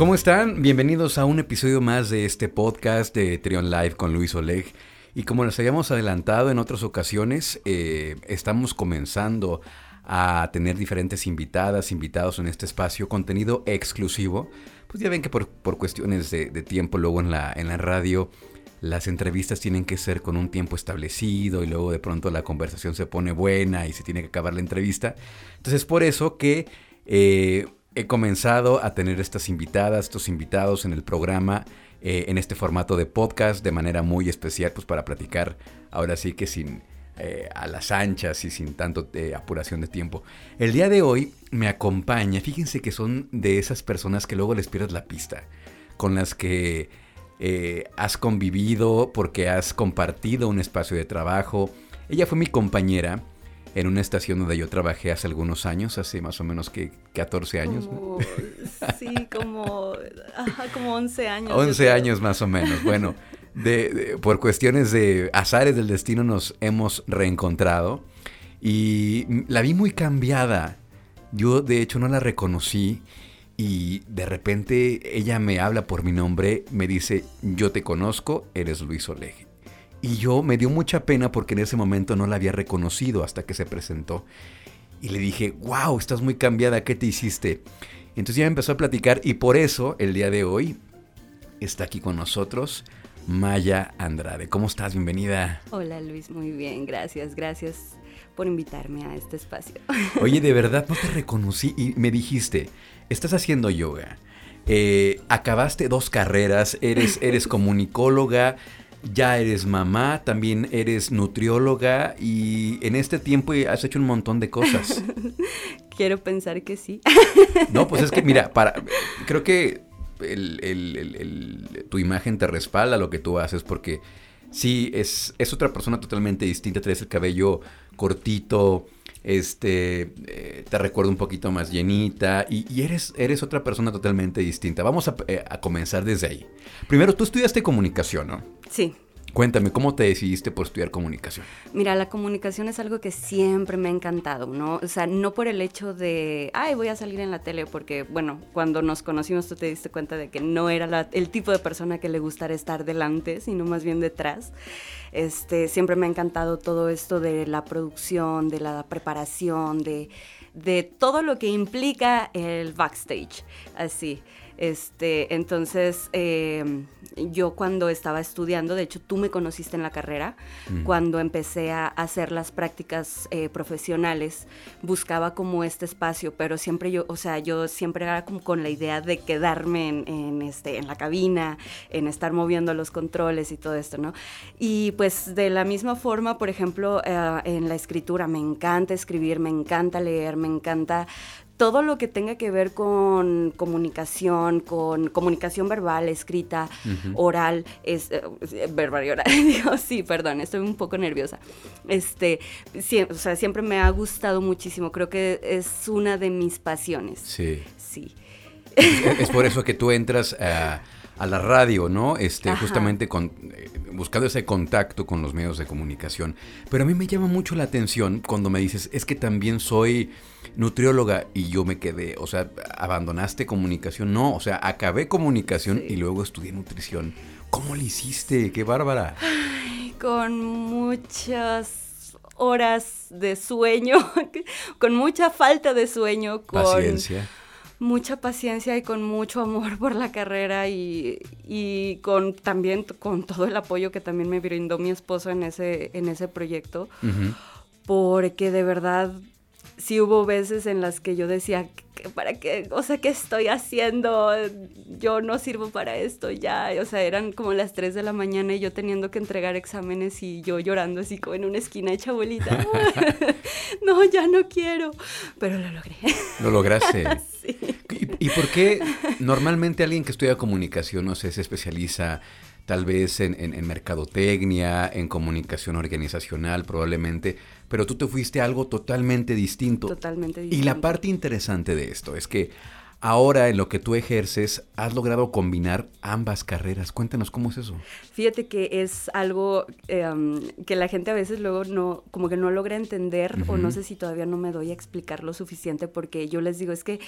¿Cómo están? Bienvenidos a un episodio más de este podcast de Trion Live con Luis Oleg. Y como les habíamos adelantado en otras ocasiones, eh, estamos comenzando a tener diferentes invitadas, invitados en este espacio, contenido exclusivo. Pues ya ven que por, cuestiones de, tiempo luego en la, en la radio las entrevistas tienen que ser con un tiempo establecido y luego de pronto la conversación se pone buena y se tiene que acabar la entrevista. Entonces por eso que eh, he comenzado a tener estas invitadas, estos invitados en el programa, eh, en este formato de podcast de manera muy especial, pues para platicar ahora sí que sin... Eh, a las anchas y sin tanto apuración de tiempo. El día de hoy me acompaña, fíjense que son de esas personas que luego les pierdes la pista, con las que eh, has convivido, porque has compartido un espacio de trabajo. Ella fue mi compañera en una estación donde yo trabajé hace algunos años, hace más o menos que 14 años. sí, como, como 11 años. 11 años más o menos. Bueno, por cuestiones de azares del destino nos hemos reencontrado y la vi muy cambiada. Yo de hecho no la reconocí y de repente ella me habla por mi nombre, me dice, yo te conozco, eres Luis Oleje. Y yo me dio mucha pena porque en ese momento no la había reconocido hasta que se presentó. Y le dije, wow, estás muy cambiada, ¿qué te hiciste? Entonces ya me empezó a platicar y por eso el día de hoy está aquí con nosotros Maya Andrade. ¿Cómo estás? Bienvenida. Hola Luis, muy bien, gracias, gracias por invitarme a este espacio. Oye, de verdad no te reconocí y me dijiste, estás haciendo yoga, eh, acabaste dos carreras, eres, eres comunicóloga, ya eres mamá, también eres nutrióloga y en este tiempo has hecho un montón de cosas. Quiero pensar que sí. No, pues es que mira, para, creo que tu imagen te respalda lo que tú haces porque sí, es, es otra persona totalmente distinta, traes el cabello cortito, este, eh, te recuerdo un poquito más llenita y, eres, eres otra persona totalmente distinta. Vamos eh, a, comenzar desde ahí. Primero, tú estudiaste comunicación, ¿no? Sí. Cuéntame, ¿cómo te decidiste por estudiar comunicación? Mira, la comunicación es algo que siempre me ha encantado, ¿no? O sea, no por el hecho de, ay, voy a salir en la tele, porque, bueno, cuando nos conocimos tú te diste cuenta de que no era el tipo de persona que le gustara estar delante, sino más bien detrás. Este, siempre me ha encantado todo esto de la producción, de la preparación, de, de todo lo que implica el backstage, así. Este, entonces, em, yo cuando estaba estudiando, de hecho tú me conociste en la carrera, mm. cuando empecé a hacer las prácticas eh, profesionales, buscaba como este espacio, pero siempre yo, o sea, yo siempre era como con la idea de quedarme en, este, en la cabina, en estar moviendo los controles y todo esto, ¿no? Y pues de la misma forma, por ejemplo, eh, en la escritura, me encanta escribir, me encanta leer, me encanta todo lo que tenga que ver con comunicación, con comunicación verbal, escrita, oral, es, eh, verbal y oral, digo, sí, perdón, estoy un poco nerviosa. Este, o sea, siempre me ha gustado muchísimo, creo que es una de mis pasiones. Sí. Sí. Es, por eso que tú entras a, la radio, ¿no? Este, justamente con, eh, buscando ese contacto con los medios de comunicación. Pero a mí me llama mucho la atención cuando me dices, es que también soy nutrióloga y yo me quedé, o sea, abandonaste comunicación, no, o sea, acabé comunicación y luego estudié nutrición. ¿Cómo le hiciste? ¡Qué bárbara! con muchas horas de sueño, con mucha falta de sueño, con paciencia. Mucha paciencia y con mucho amor por la carrera y, y con también con todo el apoyo que también me brindó mi esposo en ese, en ese proyecto. Porque de verdad sí hubo veces en las que yo decía, ¿para qué? O sea, ¿qué estoy haciendo? Yo no sirvo para esto ya. O sea, eran como las 3 de la mañana y yo teniendo que entregar exámenes y yo llorando así como en una esquina hecha abuelita. no, ya no quiero. Pero lo logré. Lo lograste. sí. ¿Y, por qué normalmente alguien que estudia comunicación, no sé, se especializa tal vez en, en, mercadotecnia, en comunicación organizacional probablemente, pero tú te fuiste a algo totalmente distinto. Totalmente distinto. Y la parte interesante de esto es que ahora en lo que tú ejerces has logrado combinar ambas carreras. Cuéntanos cómo es eso. Fíjate que es algo em, que la gente a veces luego no, como que no logra entender o no sé si todavía no me doy a explicar lo suficiente porque yo les digo, es que,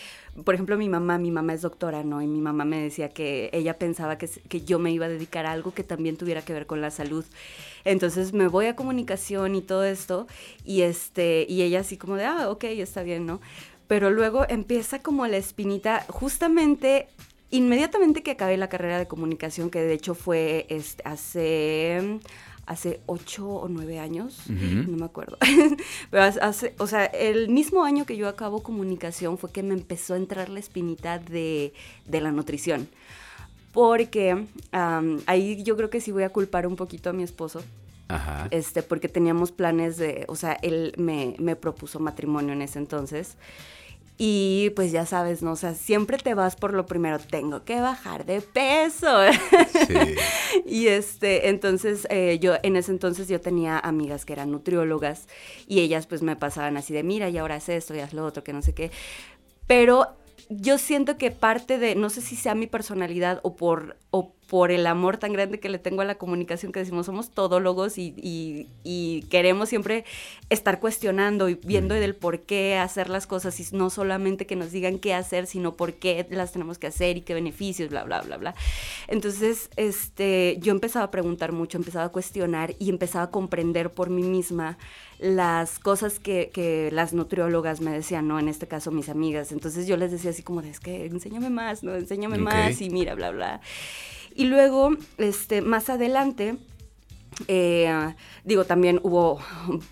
por ejemplo, mi mamá, mi mamá es doctora, ¿no? Y mi mamá me decía que ella pensaba que, que yo me iba a dedicar a algo que también tuviera que ver con la salud. Entonces me voy a comunicación y todo esto y este, y ella así como de, ah, ok, está bien, ¿no? Pero luego empieza como la espinita, justamente inmediatamente que acabé la carrera de comunicación, que de hecho fue este, hace hace ocho o nueve años, no me acuerdo. Pero hace, o sea, el mismo año que yo acabo comunicación fue que me empezó a entrar la espinita de, la nutrición. Porque ahí yo creo que sí voy a culpar un poquito a mi esposo. Ajá. Este, porque teníamos planes de, o sea, él me, me propuso matrimonio en ese entonces. Y pues ya sabes, ¿no? O sea, siempre te vas por lo primero, tengo que bajar de peso. Sí. y este, entonces eh, yo, en ese entonces yo tenía amigas que eran nutriólogas y ellas pues me pasaban así de, mira, y ahora haz esto y haz lo otro, que no sé qué. Pero yo siento que parte de, no sé si sea mi personalidad o por, o por el amor tan grande que le tengo a la comunicación, que decimos somos todólogos y, y, queremos siempre estar cuestionando y viendo del por qué hacer las cosas y no solamente que nos digan qué hacer, sino por qué las tenemos que hacer y qué beneficios, bla, bla, bla, bla. Entonces, este, yo empezaba a preguntar mucho, empezaba a cuestionar y empezaba a comprender por mí misma las cosas que, que, las nutriólogas me decían, ¿no? En este caso mis amigas. Entonces yo les decía así como, es que enséñame más, ¿no? Enséñame más y mira, bla, bla. Y luego, este, más adelante, eh, digo, también hubo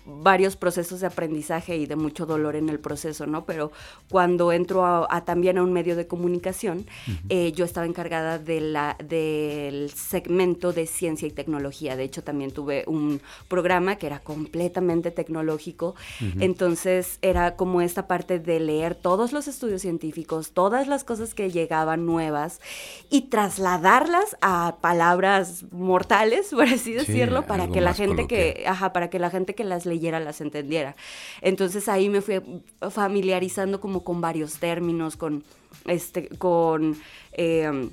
varios procesos de aprendizaje y de mucho dolor en el proceso, ¿no? Pero cuando entro a, también a un medio de comunicación, eh, yo estaba encargada de la, del segmento de ciencia y tecnología. De hecho, también tuve un programa que era completamente tecnológico. Entonces, era como esta parte de leer todos los estudios científicos, todas las cosas que llegaban nuevas y trasladarlas a palabras mortales, por así decirlo, para que la gente que, ajá, para que la gente que las leyera las entendiera. Entonces ahí me fui familiarizando como con varios términos, con este, con em,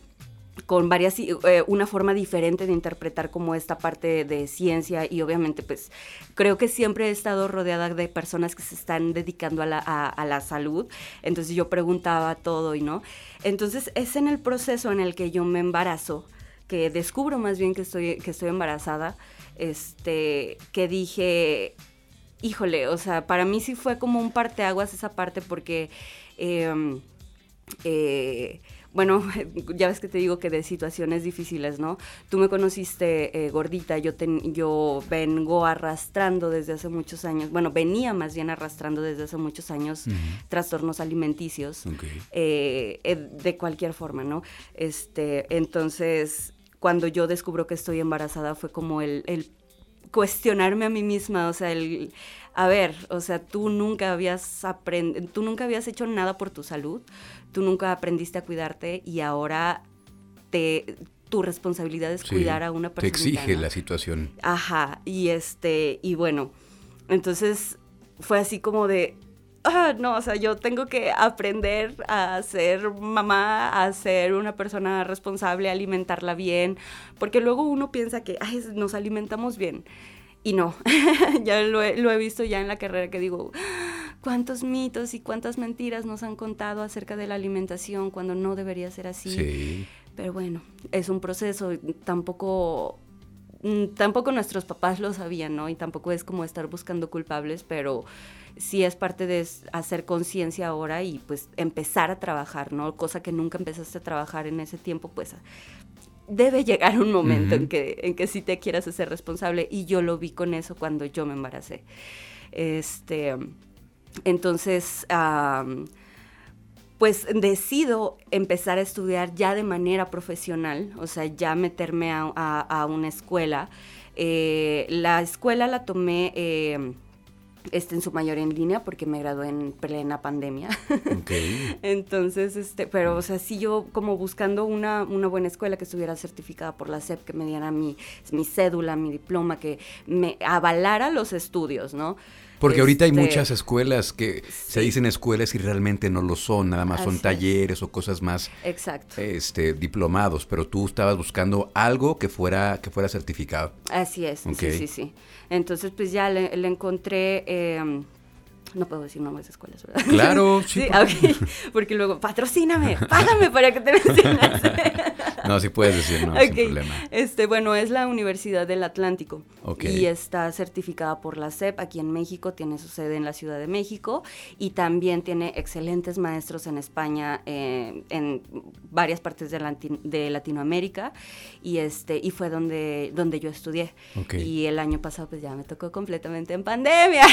con varias, eh, una forma diferente de interpretar como esta parte de ciencia y obviamente pues creo que siempre he estado rodeada de personas que se están dedicando a la, a la salud, entonces yo preguntaba todo y no. Entonces es en el proceso en el que yo me embarazo, que descubro más bien que estoy, que estoy embarazada, este, que dije, híjole, o sea, para mí sí fue como un parteaguas esa parte porque, em, eh, bueno, ya ves que te digo que de situaciones difíciles, ¿no? Tú me conociste eh, gordita, yo, yo vengo arrastrando desde hace muchos años, bueno, venía más bien arrastrando desde hace muchos años trastornos alimenticios, eh, de cualquier forma, ¿no? Este, entonces, cuando yo descubro que estoy embarazada fue como el, cuestionarme a mí misma, o sea, el, a ver, o sea, tú nunca habías aprend tú nunca habías hecho nada por tu salud, tú nunca aprendiste a cuidarte y ahora te tu responsabilidad es cuidar a una persona. Te exige la situación. Ajá, y este, y bueno, entonces fue así como de, ah, no, o sea, yo tengo que aprender a ser mamá, a ser una persona responsable, a alimentarla bien, porque luego uno piensa que Ay, nos alimentamos bien. Y no, ya lo he, visto ya en la carrera que digo, cuántos mitos y cuántas mentiras nos han contado acerca de la alimentación cuando no debería ser así. Sí. Pero bueno, es un proceso, tampoco mm, tampoco nuestros papás lo sabían, ¿no? Y tampoco es como estar buscando culpables, pero sí es parte de hacer conciencia ahora y pues empezar a trabajar, ¿no? Cosa que nunca empezaste a trabajar en ese tiempo, pues debe llegar un momento en, que, en que sí te quieras hacer responsable y yo lo vi con eso cuando yo me embaracé. Este, entonces, pues decido empezar a estudiar ya de manera profesional, o sea, ya meterme a, una escuela. Eh, la escuela la tomé... Eh, este, en su mayoría en línea porque me gradué en plena pandemia. Entonces, este, pero, o sea, sí yo como buscando una, una, buena escuela que estuviera certificada por la SEP, que me diera mi, mi cédula, mi diploma, que me avalara los estudios, ¿no? Porque ahorita hay Este, muchas escuelas que se dicen escuelas y realmente no lo son, nada más son es. talleres o cosas más Exacto. este diplomados, pero tú estabas buscando algo que fuera que fuera certificado. Así es, Ok. sí, sí, sí. Entonces, pues ya le, le encontré, eh, no puedo decir nombres de escuelas, ¿verdad? Claro, sí, sí, ¿por ok. porque luego, patrocíname, págame para que te menciones. No, sí puedes decir, no, sin problema. Este, bueno, es la Universidad del Atlántico Ok. y está certificada por la SEP aquí en México, tiene su sede en la Ciudad de México y también tiene excelentes maestros en España, eh, en varias partes de, Lati- de Latinoamérica y este y fue donde donde yo estudié. Y el año pasado pues ya me tocó completamente en pandemia.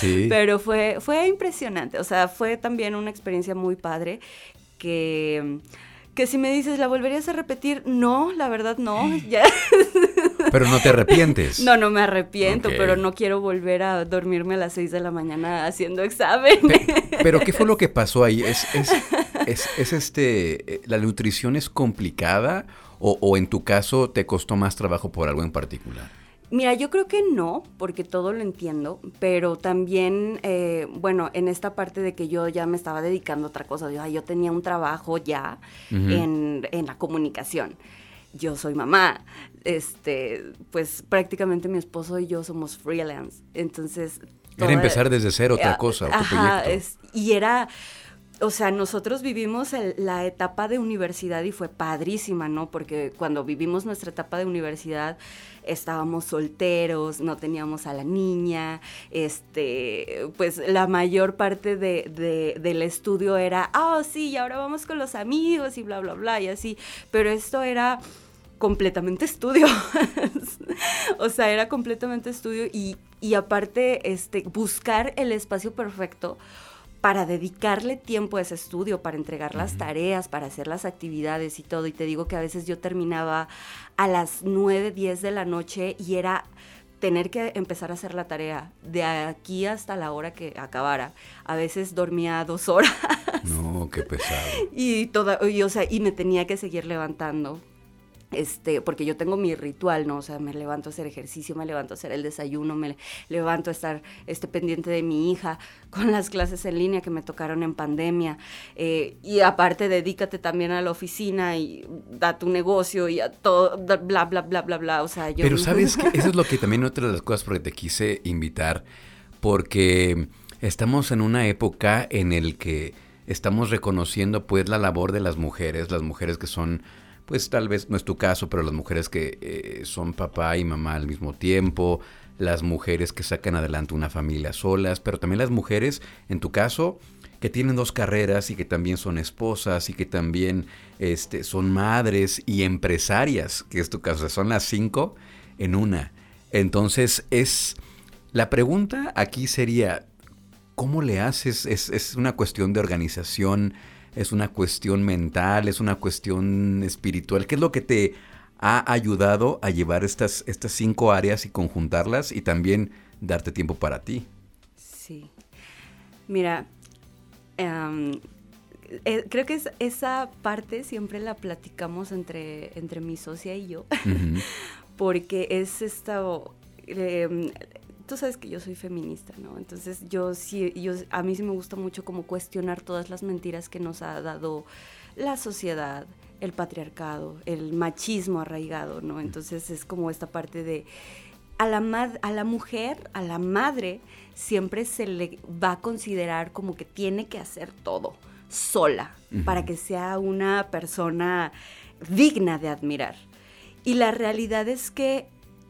Sí. Pero fue, fue impresionante, o sea, fue también una experiencia muy padre que, que si me dices, ¿la volverías a repetir? No, la verdad no, ya. Pero no te arrepientes. No, no me arrepiento, pero no quiero volver a dormirme a las 6 de la mañana haciendo examen. Pe- pero ¿qué fue lo que pasó ahí? ¿Es, es, es- es este, eh, la nutrición es complicada o, o en tu caso te costó más trabajo por algo en particular? Mira, yo creo que no, porque todo lo entiendo, pero también, eh, bueno, en esta parte de que yo ya me estaba dedicando a otra cosa, yo, tenía un trabajo ya en, en la comunicación. Yo soy mamá, este, pues prácticamente mi esposo y yo somos freelance, entonces... Era empezar desde cero otra Eh, cosa, otro Ajá, proyecto. es- y era, o sea, nosotros vivimos el- la etapa de universidad y fue padrísima, ¿no? Porque cuando vivimos nuestra etapa de universidad estábamos solteros, no teníamos a la niña, este, pues la mayor parte de, de- del estudio era, ah, sí, y ahora vamos con los amigos y bla, bla, bla, y así, pero esto era completamente estudio. o sea, era completamente estudio y, y aparte, este, buscar el espacio perfecto para dedicarle tiempo a ese estudio, para entregar las tareas, para hacer las actividades y todo. Y te digo que a veces yo terminaba a las 9, 10 de la noche y era tener que empezar a hacer la tarea de aquí hasta la hora que acabara. A veces dormía dos horas No, qué pesado. y toda, y, o sea, y me tenía que seguir levantando. Este, porque yo tengo mi ritual, ¿no? O sea, me levanto a hacer ejercicio, me levanto a hacer el desayuno, me levanto a estar este, pendiente de mi hija, con las clases en línea que me tocaron en pandemia. eh, y aparte, dedícate también a la oficina y a tu negocio y a todo, bla, bla, bla, bla, bla. O sea, yo. Pero sabes que eso es lo que también otra de las cosas por que te quise invitar, porque estamos en una época en el que estamos reconociendo pues la labor de las mujeres, las mujeres que son, pues tal vez no es tu caso, pero las mujeres que eh, son papá y mamá al mismo tiempo, las mujeres que sacan adelante una familia solas, pero también las mujeres, en tu caso, que tienen dos carreras y que también son esposas y que también este, son madres y empresarias, que es tu caso, son las cinco en una. Entonces, es la pregunta aquí sería, ¿cómo le haces? Es, es una cuestión de organización, es una cuestión mental, es una cuestión espiritual. ¿Qué es lo que te ha ayudado a llevar estas, estas cinco áreas y conjuntarlas y también darte tiempo para ti? Sí. Mira, em, eh, creo que es- esa parte siempre la platicamos entre, entre mi socia y yo, porque es esta... em, tú sabes que yo soy feminista, ¿no? Entonces yo sí, yo, a mí sí me gusta mucho como cuestionar todas las mentiras que nos ha dado la sociedad, el patriarcado, el machismo arraigado, ¿no? Entonces es como esta parte de a la, mad- a la mujer, a la madre, siempre se le va a considerar como que tiene que hacer todo sola para que sea una persona digna de admirar. Y la realidad es que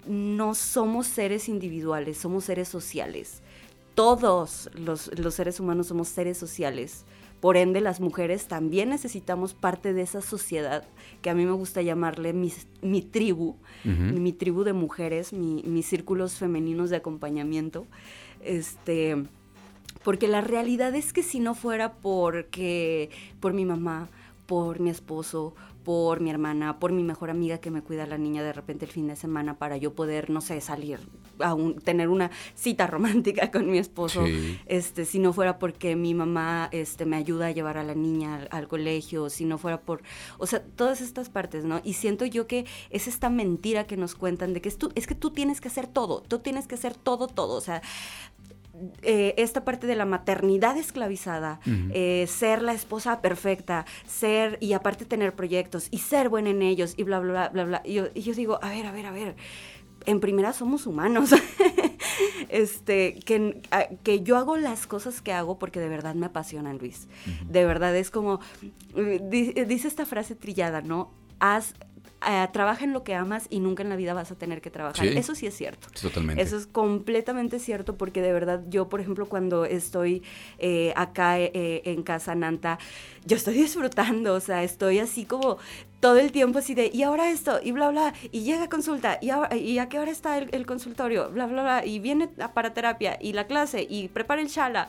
no somos seres individuales, somos seres sociales. Todos los, los seres humanos somos seres sociales. Por ende, las mujeres también necesitamos parte de esa sociedad que a mí me gusta llamarle mis- mi tribu, mi tribu de mujeres, mi- mis círculos femeninos de acompañamiento. Este, porque la realidad es que si no fuera porque por mi mamá, por mi esposo, por mi hermana, por mi mejor amiga que me cuida a la niña de repente el fin de semana para yo poder, no sé, salir a un- tener una cita romántica con mi esposo, Sí. este, si no fuera porque mi mamá este, me ayuda a llevar a la niña al, al colegio, si no fuera por, o sea, todas estas partes, ¿no? Y siento yo que es esta mentira que nos cuentan de que es, tú, es que tú tienes que hacer todo, tú tienes que hacer todo, todo, o sea, eh, esta parte de la maternidad esclavizada, eh, ser la esposa perfecta, ser y aparte tener proyectos y ser buena en ellos y bla, bla, bla, bla. Y yo, y yo digo, a ver, a ver, a ver, en primera somos humanos. este, que, que, yo hago las cosas que hago porque de verdad me apasionan, Luis. De verdad es como, dice esta frase trillada, ¿no? Haz eh, trabaja en lo que amas y nunca en la vida vas a tener que trabajar. Eso sí es cierto. totalmente. Eso es completamente cierto porque de verdad yo, por ejemplo, cuando estoy eh, acá eh, en casa Nanta, yo estoy disfrutando, o sea, estoy así como todo el tiempo así de, y ahora esto, y bla, bla, y llega consulta, y, y a qué hora está el, consultorio, bla, bla, bla, y viene para terapia, y la clase, y prepara el chala.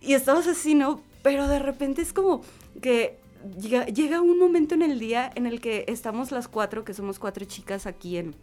Y estamos así, ¿no? Pero de repente es como que llega, un momento en el día en el que estamos las cuatro, que somos cuatro chicas aquí en,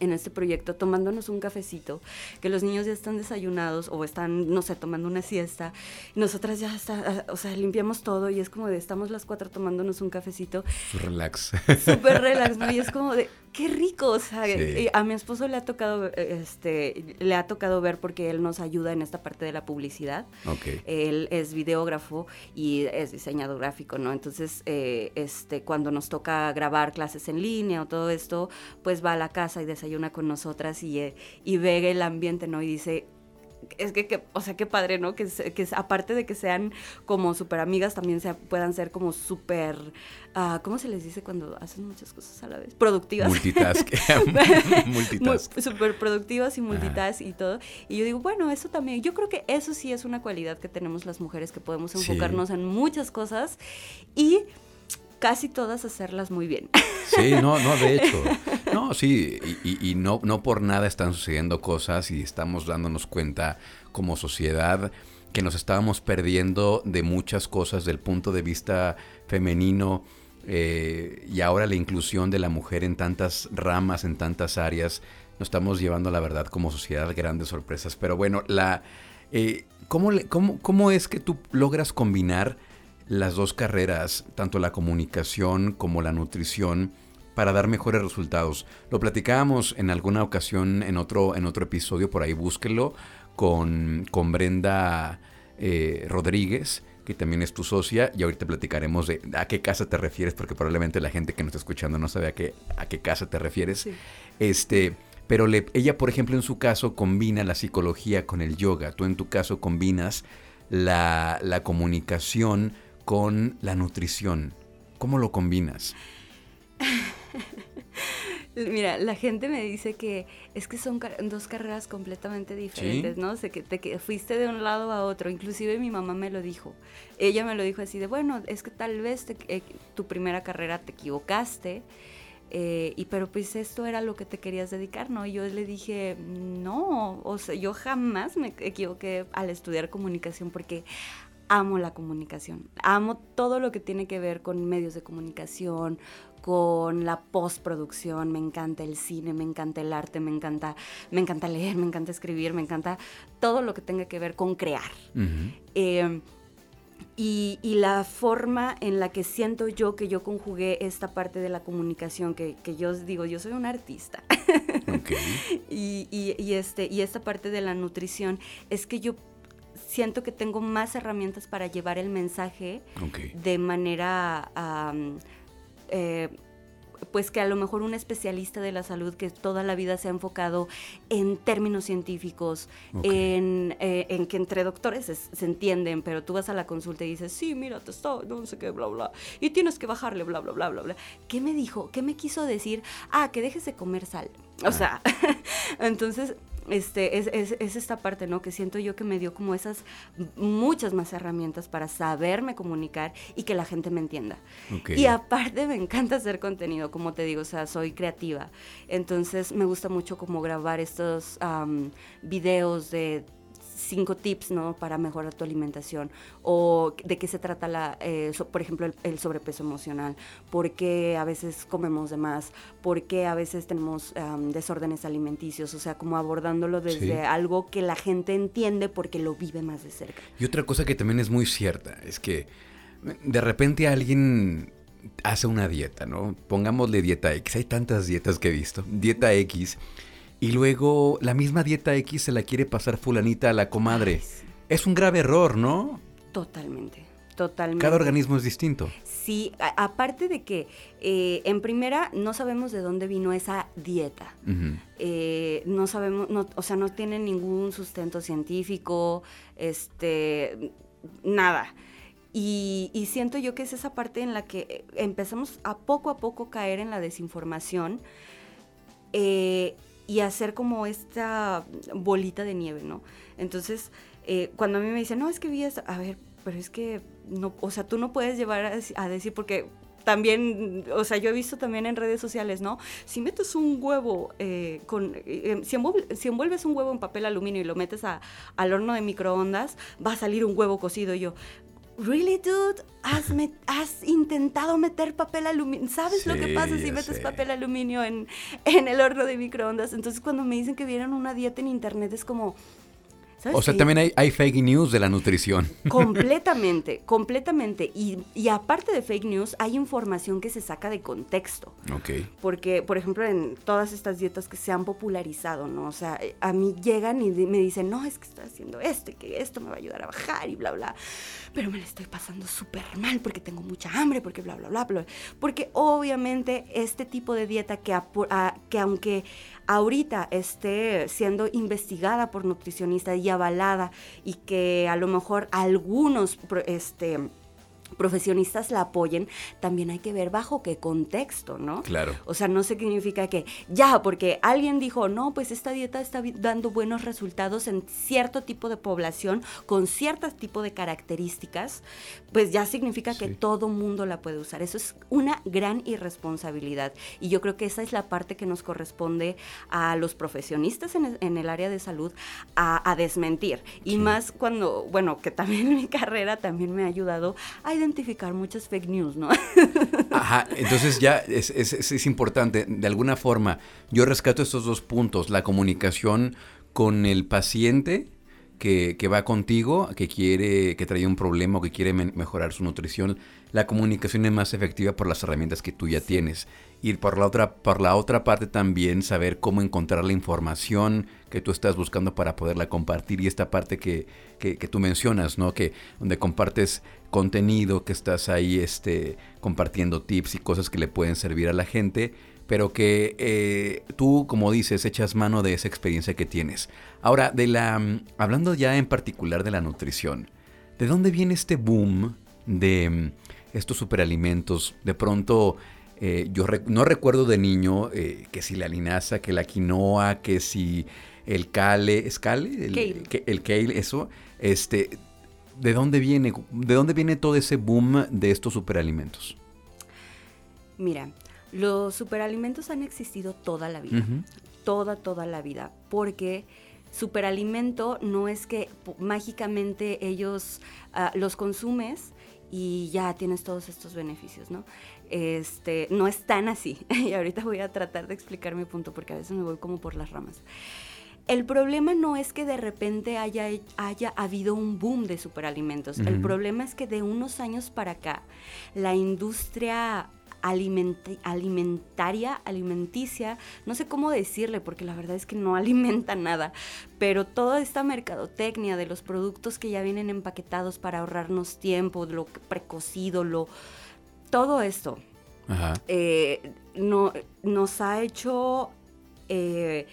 en este proyecto tomándonos un cafecito, que los niños ya están desayunados o están, no sé, tomando una siesta. nosotras ya está, o sea, limpiamos todo y es como de, estamos las cuatro tomándonos un cafecito. Relax. Súper relax, ¿no? Y es como de, qué rico, o sea, eh, a mi esposo le ha tocado, eh, este, le ha tocado ver porque él nos ayuda en esta parte de la publicidad. Okay. Él es videógrafo y es diseñador gráfico, ¿no? Entonces, eh, este, cuando nos toca grabar clases en línea o todo esto, pues va a la casa y desayuna con nosotras y, y ve el ambiente, ¿no? Y dice, es que, o sea, qué padre, ¿no? Que, que aparte de que sean como súper amigas, también se, puedan ser como súper, uh, ¿cómo se les dice cuando hacen muchas cosas a la vez? Productivas. Multitask. multitask. Súper productivas y multitask y todo. Y yo digo, bueno, eso también, yo creo que eso sí es una cualidad que tenemos las mujeres, que podemos enfocarnos en muchas cosas y casi todas hacerlas muy bien. Sí, no, no, de hecho. No, sí, y, no, no por nada están sucediendo cosas y estamos dándonos cuenta como sociedad que nos estábamos perdiendo de muchas cosas del punto de vista femenino eh, y ahora la inclusión de la mujer en tantas ramas, en tantas áreas, nos estamos llevando, la verdad, como sociedad grandes sorpresas. Pero bueno, la, eh, ¿cómo, cómo, ¿cómo es que tú logras combinar las dos carreras, tanto la comunicación como la nutrición, para dar mejores resultados. Lo platicábamos en alguna ocasión en otro, en otro episodio, por ahí búsquelo, con, con Brenda eh, Rodríguez, que también es tu socia, y ahorita platicaremos de a qué casa te refieres, porque probablemente la gente que nos está escuchando no sabe a qué, a qué casa te refieres. Este, pero le, ella, por ejemplo, en su caso, combina la psicología con el yoga. Tú en tu caso combinas la, la comunicación con la nutrición. ¿Cómo lo combinas? Mira, la gente me dice que es que son dos carreras completamente diferentes, ¿no? O que, te, fuiste de un lado a otro. Inclusive mi mamá me lo dijo. Ella me lo dijo así de, bueno, es que tal vez eh, tu primera carrera te equivocaste, eh, y pero pues esto era lo que te querías dedicar, ¿no? Y yo le dije, no, o sea, yo jamás me equivoqué al estudiar comunicación porque amo la comunicación, amo todo lo que tiene que ver con medios de comunicación, con la postproducción, me encanta el cine, me encanta el arte, me encanta, me encanta leer, me encanta escribir, me encanta todo lo que tenga que ver con crear. Em, y, la forma en la que siento yo que yo conjugué esta parte de la comunicación, que, yo digo, yo soy un artista. y, este, y esta parte de la nutrición, es que yo siento que tengo más herramientas para llevar el mensaje de manera, eh, pues que a lo mejor un especialista de la salud que toda la vida se ha enfocado en términos científicos, eh, en, que entre doctores se, entienden, pero tú vas a la consulta y dices, sí, mira, te está, no sé qué, bla, bla, y tienes que bajarle, bla, bla, bla, bla, bla. ¿Qué me dijo? ¿Qué me quiso decir? Ah, que dejes de comer sal. O ah. sea, entonces este, es, es, esta parte, ¿no? Que siento yo que me dio como esas muchas más herramientas para saberme comunicar y que la gente me entienda. Y aparte me encanta hacer contenido, como te digo, o sea, soy creativa. Entonces me gusta mucho como grabar estos videos de cinco tips, ¿no? Para mejorar tu alimentación. O de qué se trata, la, eh, por ejemplo, el, sobrepeso emocional. ¿Por qué a veces comemos de más? ¿Por qué a veces tenemos desórdenes alimenticios? O sea, como abordándolo desde algo que la gente entiende porque lo vive más de cerca. Y otra cosa que también es muy cierta es que de repente alguien hace una dieta, ¿no? Pongámosle dieta X. Hay tantas dietas que he visto. Dieta X y luego la misma dieta X se la quiere pasar fulanita a la comadre. Es un grave error, ¿no? Totalmente, totalmente. Cada organismo es distinto. Sí, aparte de que eh, en primera no sabemos de dónde vino esa dieta. Eh, no sabemos, o sea, no tiene ningún sustento científico, este, nada. Y, siento yo que es esa parte en la que empezamos a poco a poco caer en la desinformación eh, y hacer como esta bolita de nieve, ¿no? Entonces, eh, cuando a mí me dicen, no, es que vi esto, a ver, pero es que, no, o sea, tú no puedes llevar a, decir, porque también, o sea, yo he visto también en redes sociales, ¿no? Si metes un huevo eh, con, si, envuelves un huevo en papel aluminio y lo metes al horno de microondas, va a salir un huevo cocido. Y yo, really, dude, has, has intentado meter papel aluminio. ¿Sabes lo que pasa si metes papel aluminio en, en el horno de microondas? Entonces, cuando me dicen que vieron una dieta en internet, es como, o sea, también hay, fake news de la nutrición. Completamente, completamente. Y, y, aparte de fake news, hay información que se saca de contexto. Ok. Porque, por ejemplo, en todas estas dietas que se han popularizado, ¿no? O sea, a mí llegan y me dicen, no, es que estoy haciendo esto y que esto me va a ayudar a bajar y bla, bla. Pero me la estoy pasando súper mal porque tengo mucha hambre, porque bla, bla, bla, bla. Porque obviamente este tipo de dieta que, que aunque ahorita esté siendo investigada por nutricionistas y avalada y que a lo mejor algunos este, profesionistas la apoyen, también hay que ver bajo qué contexto, ¿no? Claro. O sea, no significa que ya, porque alguien dijo, no, pues esta dieta está dando buenos resultados en cierto tipo de población, con cierto tipo de características, pues ya significa que todo mundo la puede usar. Eso es una gran irresponsabilidad. Y yo creo que esa es la parte que nos corresponde a los profesionistas en, el área de salud a, desmentir. Y más cuando, bueno, que también mi carrera también me ha ayudado a identificar muchas fake news, ¿no? Ajá, entonces ya es, es, importante, de alguna forma, yo rescato estos dos puntos, la comunicación con el paciente que, que, va contigo, que quiere, que trae un problema o que quiere mejorar su nutrición, la comunicación es más efectiva por las herramientas que tú ya tienes. Y por la otra, por la otra parte también saber cómo encontrar la información que tú estás buscando para poderla compartir. Y esta parte que, que, que tú mencionas, ¿no? Que donde compartes contenido, que estás ahí este, compartiendo tips y cosas que le pueden servir a la gente pero que eh, tú, como dices, echas mano de esa experiencia que tienes. Ahora, de la, mm, hablando ya en particular de la nutrición, ¿de dónde viene este boom de mm, estos superalimentos? De pronto, eh, yo no recuerdo de niño eh, que si la linaza, que la quinoa, que si el cale, ¿es cale? El el kale, eso, este, ¿de dónde viene, de dónde viene todo ese boom de estos superalimentos? Mira, los superalimentos han existido toda la vida, toda, toda la vida, porque superalimento no es que mágicamente ellos ah, los consumes y ya tienes todos estos beneficios, ¿no? Este, no es tan así. y ahorita voy a tratar de explicar mi punto porque a veces me voy como por las ramas. El problema no es que de repente haya, haya habido un boom de superalimentos. El problema es que de unos años para acá, la industria alimentaria, alimenticia, no sé cómo decirle, porque la verdad es que no alimenta nada, pero toda esta mercadotecnia de los productos que ya vienen empaquetados para ahorrarnos tiempo, lo precocido, lo, todo esto, eh, no, nos ha hecho... Eh,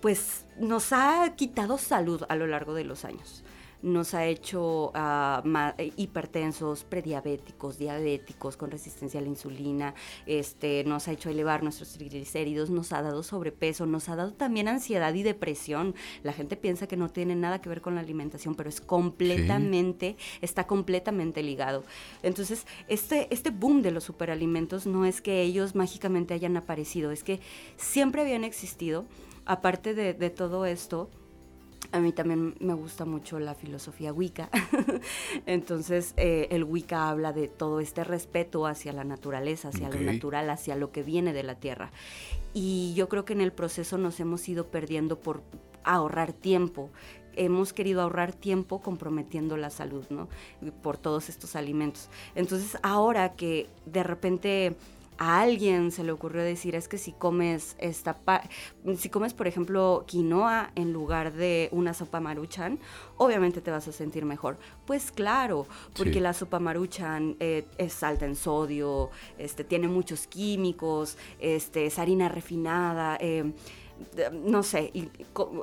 pues nos ha quitado salud a lo largo de los años nos ha hecho uh, hipertensos, prediabéticos, diabéticos, con resistencia a la insulina, este, nos ha hecho elevar nuestros triglicéridos, nos ha dado sobrepeso, nos ha dado también ansiedad y depresión. La gente piensa que no tiene nada que ver con la alimentación, pero es completamente, está completamente ligado. Entonces, este, este boom de los superalimentos no es que ellos mágicamente hayan aparecido, es que siempre habían existido. Aparte de, de todo esto, a mí también me gusta mucho la filosofía Wicca. Entonces, eh, el Wicca habla de todo este respeto hacia la naturaleza, hacia lo natural, hacia lo que viene de la tierra. Y yo creo que en el proceso nos hemos ido perdiendo por ahorrar tiempo. Hemos querido ahorrar tiempo comprometiendo la salud, ¿no? Por todos estos alimentos. Entonces, ahora que de repente a alguien se le ocurrió decir es que si comes esta si comes por ejemplo quinoa en lugar de una sopa maruchan obviamente te vas a sentir mejor pues claro porque la sopa maruchan eh, es alta en sodio este tiene muchos químicos este es harina refinada eh, no sé, y,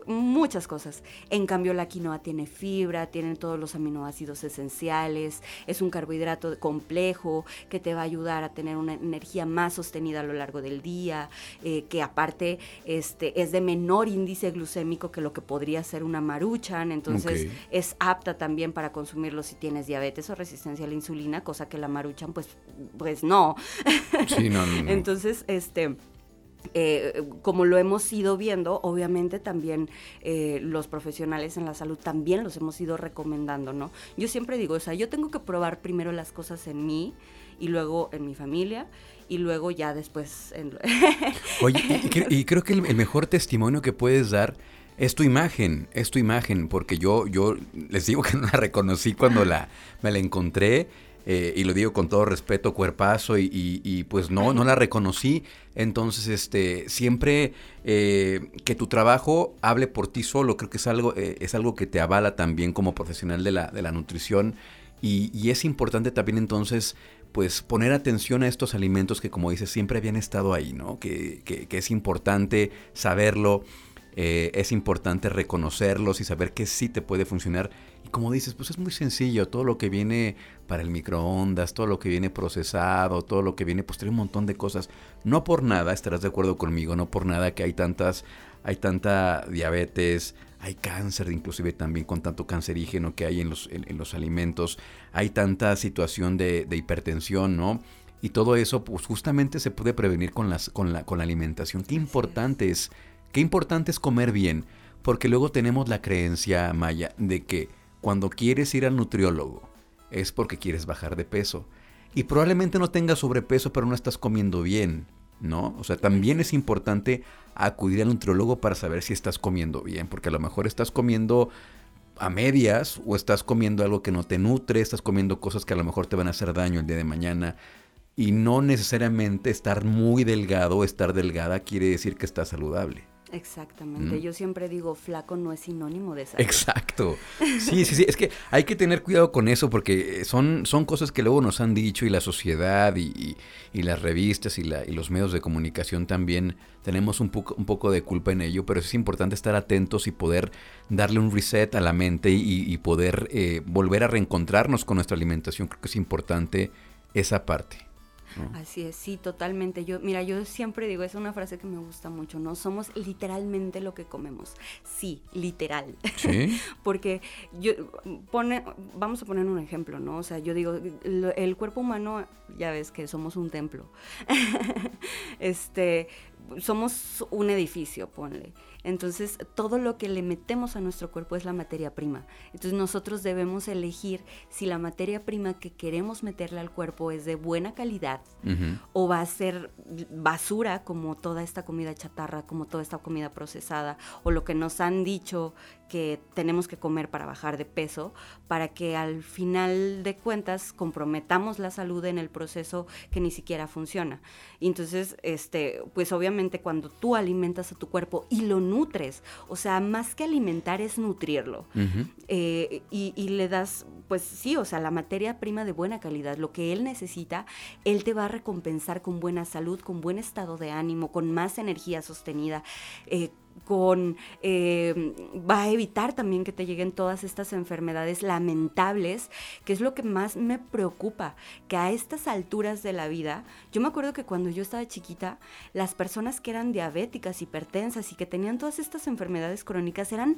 muchas cosas. En cambio, la quinoa tiene fibra, tiene todos los aminoácidos esenciales, es un carbohidrato complejo que te va a ayudar a tener una energía más sostenida a lo largo del día, eh, que aparte este, es de menor índice glucémico que lo que podría ser una maruchan, entonces es apta también para consumirlo si tienes diabetes o resistencia a la insulina, cosa que la maruchan pues, pues no. Sí, no, no. entonces, este eh, como lo hemos ido viendo, obviamente también eh, los profesionales en la salud también los hemos ido recomendando, ¿no? Yo siempre digo, o sea, yo tengo que probar primero las cosas en mí y luego en mi familia y luego ya después en... Oye, y, creo que el, mejor testimonio que puedes dar es tu imagen, es tu imagen, porque yo, yo les digo que no la reconocí cuando la, me la encontré eh, y lo digo con todo respeto, cuerpazo, y, pues no, no la reconocí. Entonces, este, siempre eh, que tu trabajo hable por ti solo, creo que es algo, eh, es algo que te avala también como profesional de la, de la nutrición. Y, es importante también entonces, pues poner atención a estos alimentos que como dices, siempre habían estado ahí, ¿no? Que, que, que es importante saberlo. Es importante reconocerlos y saber que sí te puede funcionar y como dices, pues es muy sencillo, todo lo que viene para el microondas, todo lo que viene procesado, todo lo que viene, pues tiene un montón de cosas. No por nada, estarás de acuerdo conmigo, no por nada que hay tantas, hay tanta diabetes, hay cáncer, inclusive también con tanto cancerígeno que hay en los, en, los alimentos, hay tanta situación de, hipertensión, ¿no? Y todo eso, pues justamente se puede prevenir con, las, con, la, con la alimentación. Qué importante es, qué importante es comer bien, porque luego tenemos la creencia, Maya, de que cuando quieres ir al nutriólogo es porque quieres bajar de peso. Y probablemente no tengas sobrepeso, pero no estás comiendo bien, ¿no? O sea, también es importante acudir al nutriólogo para saber si estás comiendo bien, porque a lo mejor estás comiendo a medias o estás comiendo algo que no te nutre, estás comiendo cosas que a lo mejor te van a hacer daño el día de mañana. Y no necesariamente estar muy delgado o estar delgada quiere decir que estás saludable. Exactamente, yo siempre digo, flaco no es sinónimo de salud. Exacto. Sí, sí, sí, es que hay que tener cuidado con eso porque son, son cosas que luego nos han dicho y la sociedad y, las revistas y, la, y, los medios de comunicación también tenemos un poco, un poco de culpa en ello, pero es importante estar atentos y poder darle un reset a la mente y, poder eh, volver a reencontrarnos con nuestra alimentación. Creo que es importante esa parte. Así es, sí, totalmente. Yo, mira, yo siempre digo, es una frase que me gusta mucho, ¿no? Somos literalmente lo que comemos. Sí, literal. ¿Sí? Porque yo pone, vamos a poner un ejemplo, ¿no? O sea, yo digo, el cuerpo humano, ya ves que somos un templo. este, somos un edificio, ponle. Entonces, todo lo que le metemos a nuestro cuerpo es la materia prima. Entonces, nosotros debemos elegir si la materia prima que queremos meterle al cuerpo es de buena calidad o va a ser basura como toda esta comida chatarra, como toda esta comida procesada o lo que nos han dicho que tenemos que comer para bajar de peso, para que al final de cuentas comprometamos la salud en el proceso que ni siquiera funciona. entonces, este, pues obviamente cuando tú alimentas a tu cuerpo y lo nutres, o sea, más que alimentar es nutrirlo, eh, y, y le das, pues sí, o sea, la materia prima de buena calidad, lo que él necesita, él te va a recompensar con buena salud, con buen estado de ánimo, con más energía sostenida, eh, con eh, va a evitar también que te lleguen todas estas enfermedades lamentables, que es lo que más me preocupa, que a estas alturas de la vida, yo me acuerdo que cuando yo estaba chiquita, las personas que eran diabéticas, hipertensas y que tenían todas estas enfermedades crónicas eran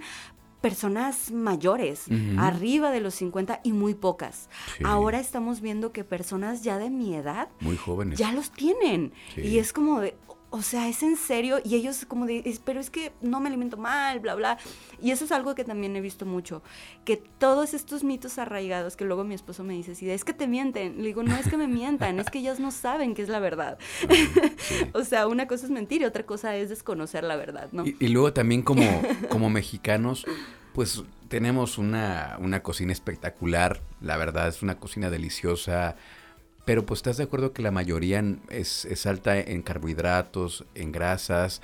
personas mayores, arriba de los 50 y muy pocas. Ahora estamos viendo que personas ya de mi edad, muy jóvenes, ya los tienen. Y es como de, o sea, es en serio, y ellos como de, pero es que no me alimento mal, bla, bla. Y eso es algo que también he visto mucho, que todos estos mitos arraigados que luego mi esposo me dice, sí, es que te mienten. Le digo, no es que me mientan, es que ellos no saben qué es la verdad. o sea, una cosa es mentir y otra cosa es desconocer la verdad, ¿no? Y, luego también como, como mexicanos, pues tenemos una, una cocina espectacular, la verdad es una cocina deliciosa, pero pues estás de acuerdo que la mayoría es, es alta en carbohidratos, en grasas,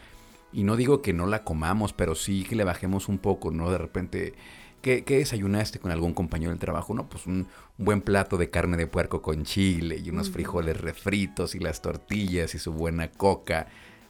y no digo que no la comamos, pero sí que le bajemos un poco, ¿no? De repente, ¿qué, desayunaste con algún compañero del trabajo? No, pues un, buen plato de carne de puerco con chile y unos frijoles refritos y las tortillas y su buena coca.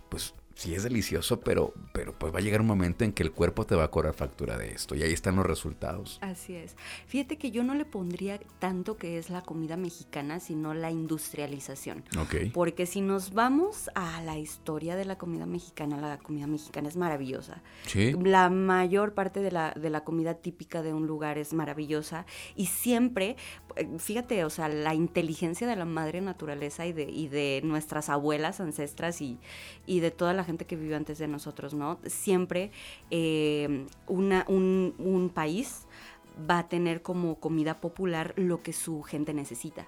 Pues sí es delicioso, pero, pero pues va a llegar un momento en que el cuerpo te va a cobrar factura de esto y ahí están los resultados. Así es. Fíjate que yo no le pondría tanto que es la comida mexicana, sino la industrialización. Ok. Porque si nos vamos a la historia de la comida mexicana, la comida mexicana es maravillosa. Sí. La mayor parte de la, de la comida típica de un lugar es maravillosa y siempre, eh, fíjate, o sea, la inteligencia de la madre naturaleza y de, y de nuestras abuelas, ancestras y, y de toda la gente que vivió antes de nosotros, ¿no? Siempre eh, una, un, un país va a tener como comida popular lo que su gente necesita.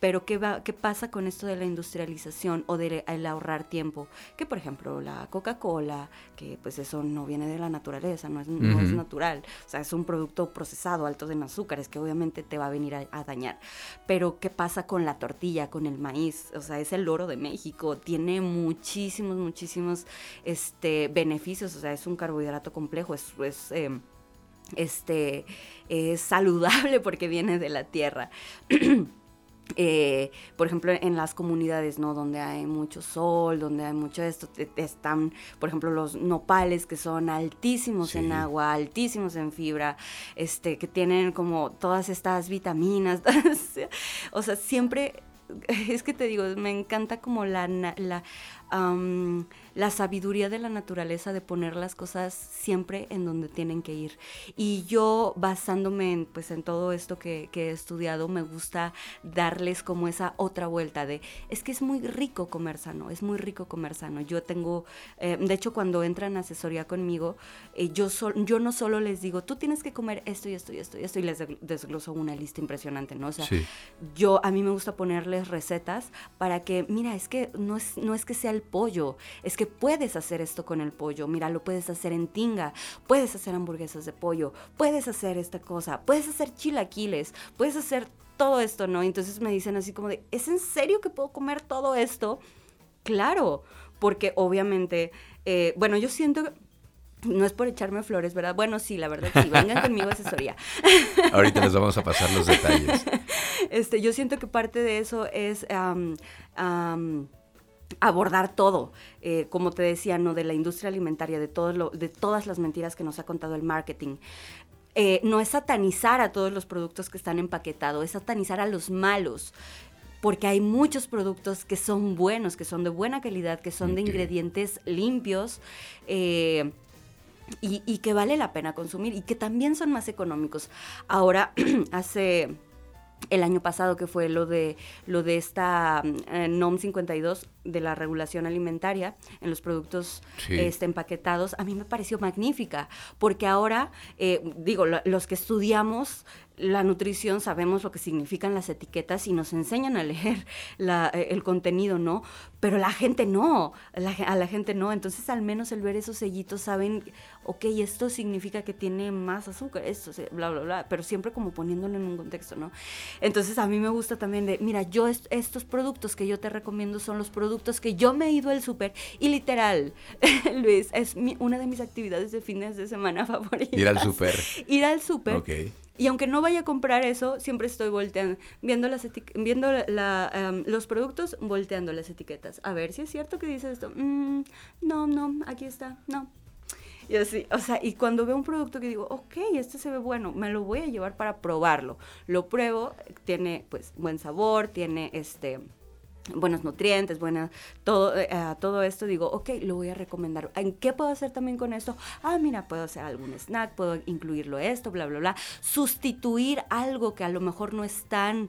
Pero ¿qué, va, ¿qué pasa con esto de la industrialización o del de ahorrar tiempo? Que por ejemplo la Coca-Cola, que pues eso no viene de la naturaleza, no es, no es, natural, o sea, es un producto procesado alto en azúcares que obviamente te va a venir a, a, dañar. Pero ¿qué pasa con la tortilla, con el maíz? O sea, es el oro de México, tiene muchísimos, muchísimos este, beneficios, o sea, es un carbohidrato complejo, es... es eh, este, es saludable porque viene de la tierra. Eh, por ejemplo, en las comunidades, ¿no? Donde hay mucho sol, donde hay mucho esto, están, por ejemplo, los nopales que son altísimos en agua, altísimos en fibra, este, que tienen como todas estas vitaminas. o sea, siempre, es que te digo, me encanta como la, la la sabiduría de la naturaleza de poner las cosas siempre en donde tienen que ir. Y yo, basándome en, pues, en todo esto que, he estudiado, me gusta darles como esa otra vuelta de, es que es muy rico comer sano, es muy rico comer sano. Yo tengo, eh, de hecho, cuando entran a asesoría conmigo, eh, yo, yo no solo les digo, tú tienes que comer esto y esto y esto y esto, y les desgloso una lista impresionante, ¿no? O sea, yo, a mí me gusta ponerles recetas para que, mira, es que no es, no es que sea el pollo, es que puedes hacer esto con el pollo. Mira, lo puedes hacer en tinga, puedes hacer hamburguesas de pollo, puedes hacer esta cosa, puedes hacer chilaquiles, puedes hacer todo esto, ¿no? Entonces me dicen así como de, ¿es en serio que puedo comer todo esto? Claro, porque obviamente, eh, bueno, yo siento no es por echarme flores, ¿verdad? Bueno, sí, la verdad, sí, vengan conmigo a asesoría. Ahorita les vamos a pasar los detalles. Este, yo siento que parte de eso es abordar todo, eh, como te decía, ¿no? de la industria alimentaria, de, todo lo, de todas las mentiras que nos ha contado el marketing. Eh, no es satanizar a todos los productos que están empaquetados, es satanizar a los malos porque hay muchos productos que son buenos, que son de buena calidad, que son de ingredientes limpios. Eh, y, y, que vale la pena consumir y que también son más económicos. Ahora, hace el año pasado que fue lo de lo de esta eh, NOM 52 de la regulación alimentaria en los productos este, empaquetados a mí me pareció magnífica porque ahora eh, digo los que estudiamos la nutrición sabemos lo que significan las etiquetas y nos enseñan a leer eh, el contenido, ¿no? Pero la gente no, a la gente no. Entonces, al menos el ver esos sellitos, saben, ok, esto significa que tiene más azúcar, esto, bla, bla, bla, pero siempre como poniéndolo en un contexto, ¿no? Entonces, a mí me gusta también de, mira, yo estos productos que yo te recomiendo son los productos que yo me he ido al súper y literal, Luis, es una de mis actividades de fines de semana favoritas. Ir al súper. Ir al súper. Ok y aunque no vaya a comprar eso, siempre estoy volteando, viendo, las viendo em, los productos, volteando las etiquetas. A ver si es cierto que dice esto. Mm, no, no, aquí está, no. Y así, o sea, y cuando veo un producto que digo, ok, este se ve bueno, me lo voy a llevar para probarlo. Lo pruebo, tiene pues buen sabor, tiene este buenos nutrientes, buena, todo, eh, todo esto, digo, ok, lo voy a recomendar. ¿En qué puedo hacer también con esto? Ah, mira, puedo hacer algún snack, puedo incluirlo esto, bla, bla, bla. Sustituir algo que a lo mejor no es tan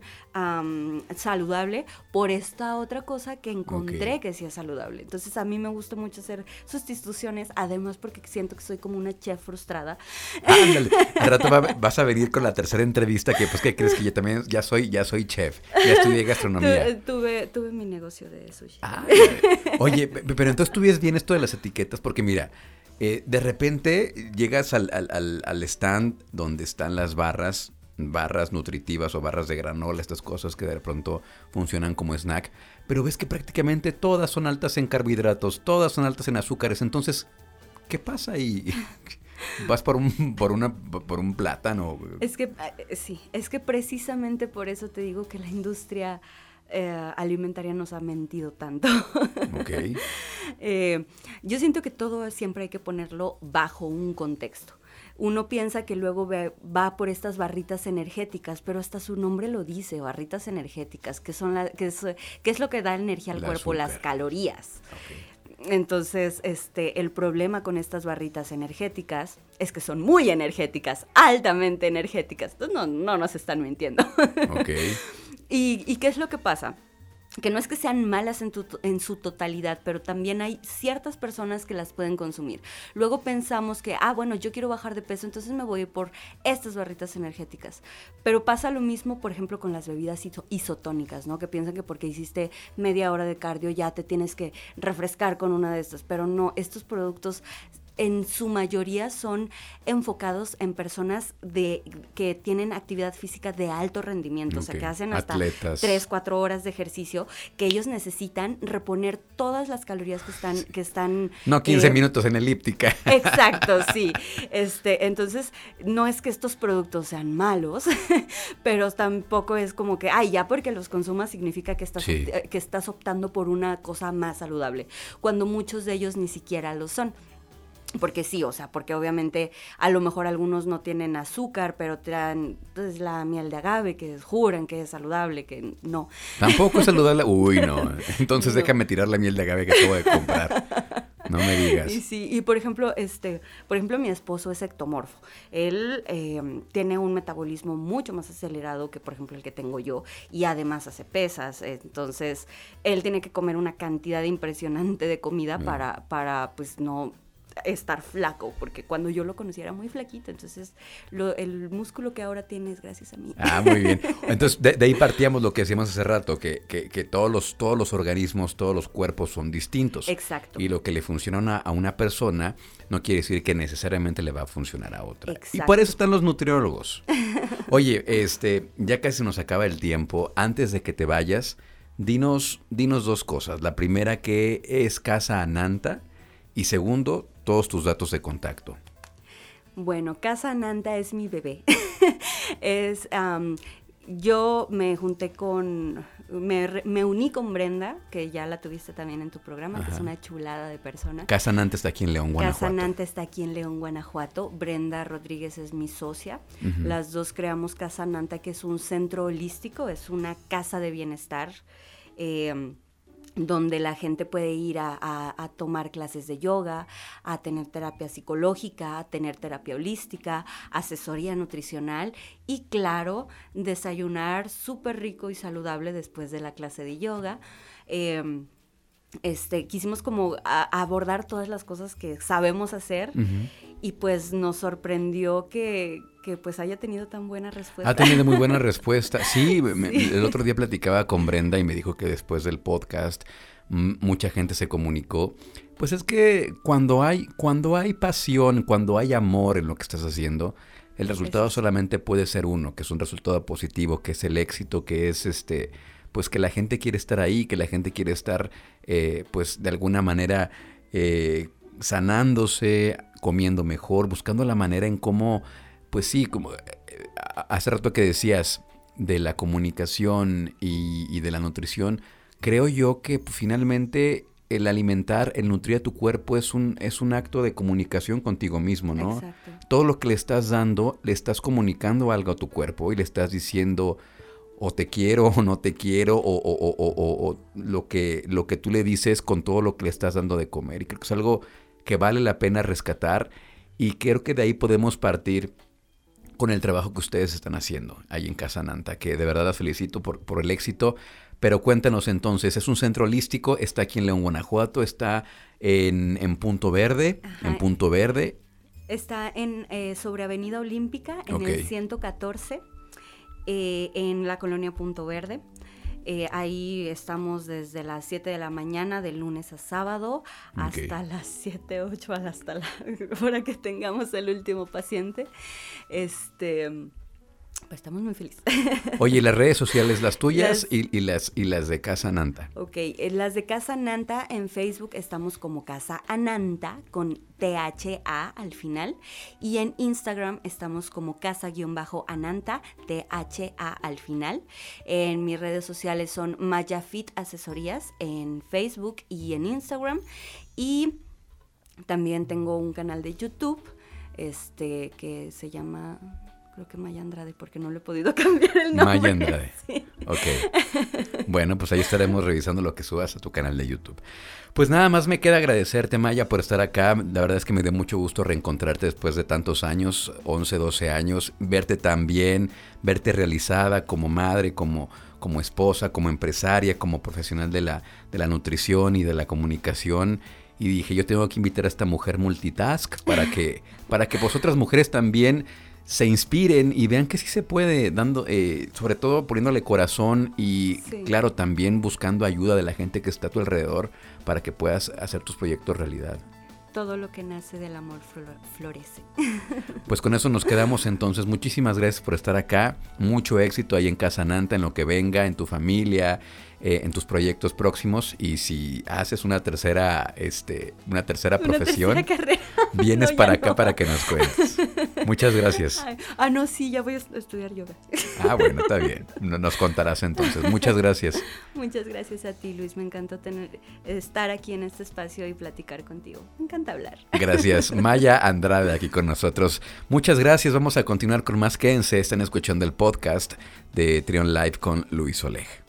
saludable por esta otra cosa que encontré que sí es saludable. Entonces a mí me gusta mucho hacer sustituciones, además porque siento que soy como una chef frustrada. Ándale, al rato vas a venir con la tercera entrevista que pues que crees que yo también ya soy, ya soy chef, ya estudié gastronomía. tuve, tuve mi negocio de sushi. Ah, oye, pero entonces tú ves bien esto de las etiquetas, porque mira, eh, de repente llegas al, al, al, stand donde están las barras barras nutritivas o barras de granola, estas cosas que de pronto funcionan como snack, pero ves que prácticamente todas son altas en carbohidratos, todas son altas en azúcares, entonces, ¿qué pasa ahí? Vas por un, por una, por un plátano. Es que, eh, sí, es que precisamente por eso te digo que la industria eh, alimentaria nos ha mentido tanto. Ok. Eh, yo siento que todo siempre hay que ponerlo bajo un contexto. Uno piensa que luego va por estas barritas energéticas, pero hasta su nombre lo dice, barritas energéticas, que son la, que es, que es lo que da energía al cuerpo, las calorías. Entonces, este, el problema con estas barritas energéticas es que son muy energéticas, altamente energéticas. Entonces, no, no nos están mintiendo. Ok. ¿Y, ¿Y qué es lo que pasa? que no es que sean malas en, su totalidad, pero también hay ciertas personas que las pueden consumir. Luego pensamos que, ah, bueno, yo quiero bajar de peso, entonces me voy por estas barritas energéticas. Pero pasa lo mismo, por ejemplo, con las bebidas isotónicas, ¿no? Que piensan que porque hiciste media hora de cardio ya te tienes que refrescar con una de estas, pero no, estos productos en su mayoría son enfocados en personas de, que tienen actividad física de alto rendimiento, o sea, que hacen hasta Atletas. 3, 4 horas de ejercicio, que ellos necesitan reponer todas las calorías que están... Que están no 15 eh, minutos en elíptica. Exacto, sí. Este, entonces, no es que estos productos sean malos, pero tampoco es como que, ay, ya porque los consumas significa que estás, que estás optando por una cosa más saludable, cuando muchos de ellos ni siquiera lo son. Porque sí, o sea, porque obviamente a lo mejor algunos no tienen azúcar, pero traen pues, la miel de agave, que juran que es saludable, que no. Tampoco es saludable. Uy, no. Entonces déjame tirar la miel de agave que acabo de comprar. No me digas. Y sí, y por ejemplo, este, por ejemplo, mi esposo es ectomorfo. Él em, tiene un metabolismo mucho más acelerado que, por ejemplo, el que tengo yo, y además hace pesas. Entonces, él tiene que comer una cantidad impresionante de comida para, para, pues, no estar flaco, porque cuando yo lo conocí era muy flaquito, entonces el músculo que ahora tiene es gracias a mí. Ah, muy bien. Entonces de, ahí partíamos lo que decíamos hace rato, que, que, todos, los, todos los organismos, todos los cuerpos son distintos. Exacto. Y lo que le funciona a una persona no quiere decir que necesariamente le va a funcionar a otra. Exacto. Y por eso están los nutriólogos. Oye, este, ya casi nos acaba el tiempo. Antes de que te vayas, dinos, dinos dos cosas. La primera que es Casa Ananta y segundo, todos tus datos de contacto. Bueno, Casa Nanta es mi bebé. es, yo me junté con, me, uní con Brenda, que ya la tuviste también en tu programa, que es una chulada de persona. Casa Nanta está aquí en León, Guanajuato. Casa Nanta está aquí en León, Guanajuato. Brenda Rodríguez es mi socia. Las dos creamos Casa Nanta, que es un centro holístico, es una casa de bienestar. Eh, donde la gente puede ir a, tomar clases de yoga, a tener terapia psicológica, a tener terapia holística, asesoría nutricional y claro, desayunar súper rico y saludable después de la clase de yoga. Em, este, quisimos como abordar todas las cosas que sabemos hacer y pues nos sorprendió que, pues haya tenido tan buena respuesta. Ha tenido muy buena respuesta. Sí, el otro día platicaba con Brenda y me dijo que después del podcast mucha gente se comunicó. Pues es que cuando hay, cuando hay pasión, cuando hay amor en lo que estás haciendo, el resultado solamente puede ser uno, que es un resultado positivo, que es el éxito, que es este, pues que la gente quiere estar ahí, que la gente quiere estar, eh, pues de alguna manera eh, sanándose, comiendo mejor, buscando la manera en cómo, pues sí, como eh, hace rato que decías de la comunicación y, de la nutrición, creo yo que finalmente el alimentar, el nutrir a tu cuerpo es un, es un acto de comunicación contigo mismo, ¿no? Todo lo que le estás dando, le estás comunicando algo a tu cuerpo y le estás diciendo o te quiero o no te quiero o, o, lo, que, lo que tú le dices con todo lo que le estás dando de comer. Y creo que es algo que vale la pena rescatar y creo que de ahí podemos partir con el trabajo que ustedes están haciendo ahí en Casa Nanta, que de verdad las felicito por, por el éxito. Pero cuéntanos entonces, es un centro holístico, está aquí en León, Guanajuato, está en, Punto Verde, en Punto Verde. Está en eh, sobre Avenida Olímpica, en el 114, eh, en la colonia Punto Verde. Eh, ahí estamos desde las 7 de la mañana, de lunes a sábado, hasta las 7, 8, hasta la hora que tengamos el último paciente. Este, Pues estamos muy felices. Oye, las redes sociales, las tuyas Y, las, y las de Casa Nanta. Ok, eh, las de Casa Nanta en Facebook estamos como Casa Ananta con THA al final. Y en Instagram estamos como Casa-Ananta, THA al final. En mis redes sociales son Mayafit Asesorías en Facebook y en Instagram. Y también tengo un canal de YouTube este que se llama creo que Maya Andrade, porque no le he podido cambiar el nombre. Maya Andrade. Ok. Bueno, pues ahí estaremos revisando lo que subas a tu canal de YouTube. Pues nada más me queda agradecerte, Maya, por estar acá. La verdad es que me dio mucho gusto reencontrarte después de tantos años, 11, 12 años, verte tan bien, verte realizada como madre, como, como esposa, como empresaria, como profesional de la, de la nutrición y de la comunicación y dije, yo tengo que invitar a esta mujer multitask para que, para que vosotras mujeres también se inspiren y vean que sí se puede, dando, eh, sobre todo poniéndole corazón y claro, también buscando ayuda de la gente que está a tu alrededor para que puedas hacer tus proyectos realidad. Todo lo que nace del amor florece. Pues con eso nos quedamos entonces. Muchísimas gracias por estar acá. Mucho éxito ahí en Casananta, en lo que venga, en tu familia, eh, en tus proyectos próximos y si haces una tercera, este, una tercera profesión, vienes para acá para que nos cuentes. Muchas gracias. ah, no, sí, ya voy a estudiar yoga. Ah, bueno, está bien. Nos contarás entonces. Muchas gracias. Muchas gracias a ti, Luis. Me encantó tener, estar aquí en este espacio y platicar contigo. Me encanta hablar. Gracias. Maya Andrade aquí con nosotros. Muchas gracias. Vamos a continuar con más. Quédense. Están escuchando el podcast de Trion Live con Luis Oleg.